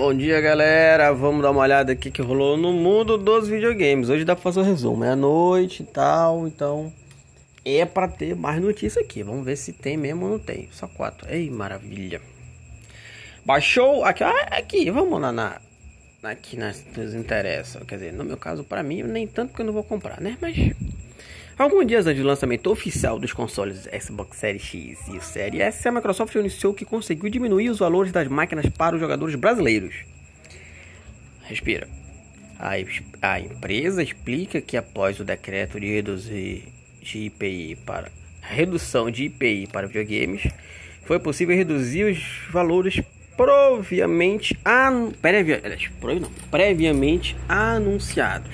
Bom dia galera, vamos dar uma olhada aqui que rolou no mundo dos videogames. Hoje dá pra fazer um resumo, é noite e tal, então é pra ter mais notícia aqui. Vamos ver se tem mesmo ou não tem. Só quatro. Ei, maravilha. Baixou aqui, ah, aqui, vamos lá na, aqui nas nos interessa. Quer dizer, no meu caso, para mim, nem tanto porque eu não vou comprar, né? Mas Alguns dias antes do lançamento oficial dos consoles Xbox Series X e Series S, a Microsoft anunciou que conseguiu diminuir os valores das máquinas para os jogadores brasileiros. Respira. A, a empresa explica que após o decreto de reduzir de IPI para redução de IPI para videogames, foi possível reduzir os valores previamente, an, previa, previamente anunciados.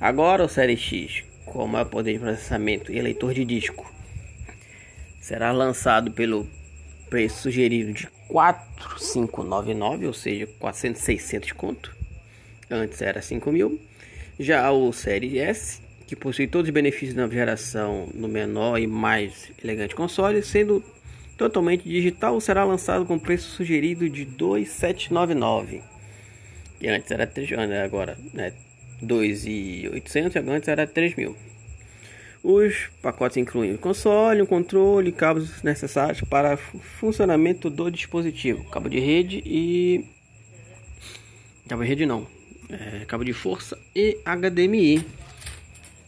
Agora o Series X com maior poder de processamento e leitor de disco. Será lançado pelo preço sugerido de 4.599, ou seja, 400, 600 conto. Antes era 5 mil. Já o Série S, que possui todos os benefícios da geração no menor e mais elegante console, sendo totalmente digital, será lançado com preço sugerido de 2.799. E antes era 3, agora, né, 2.800 e antes era 3 mil. Os pacotes incluem o console, o controle, cabos necessários para funcionamento do dispositivo, cabo de rede e cabo de rede não, é, cabo de força e HDMI.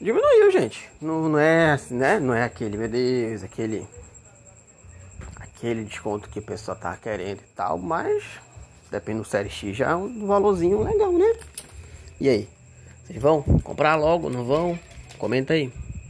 Diminuiu, gente. Não, não é, né? Não é aquele, meu Deus, aquele aquele desconto que o pessoal tá querendo e tal, mas depende do série X já é um valorzinho legal, né? E aí? Vocês vão comprar logo, não vão? Comenta aí.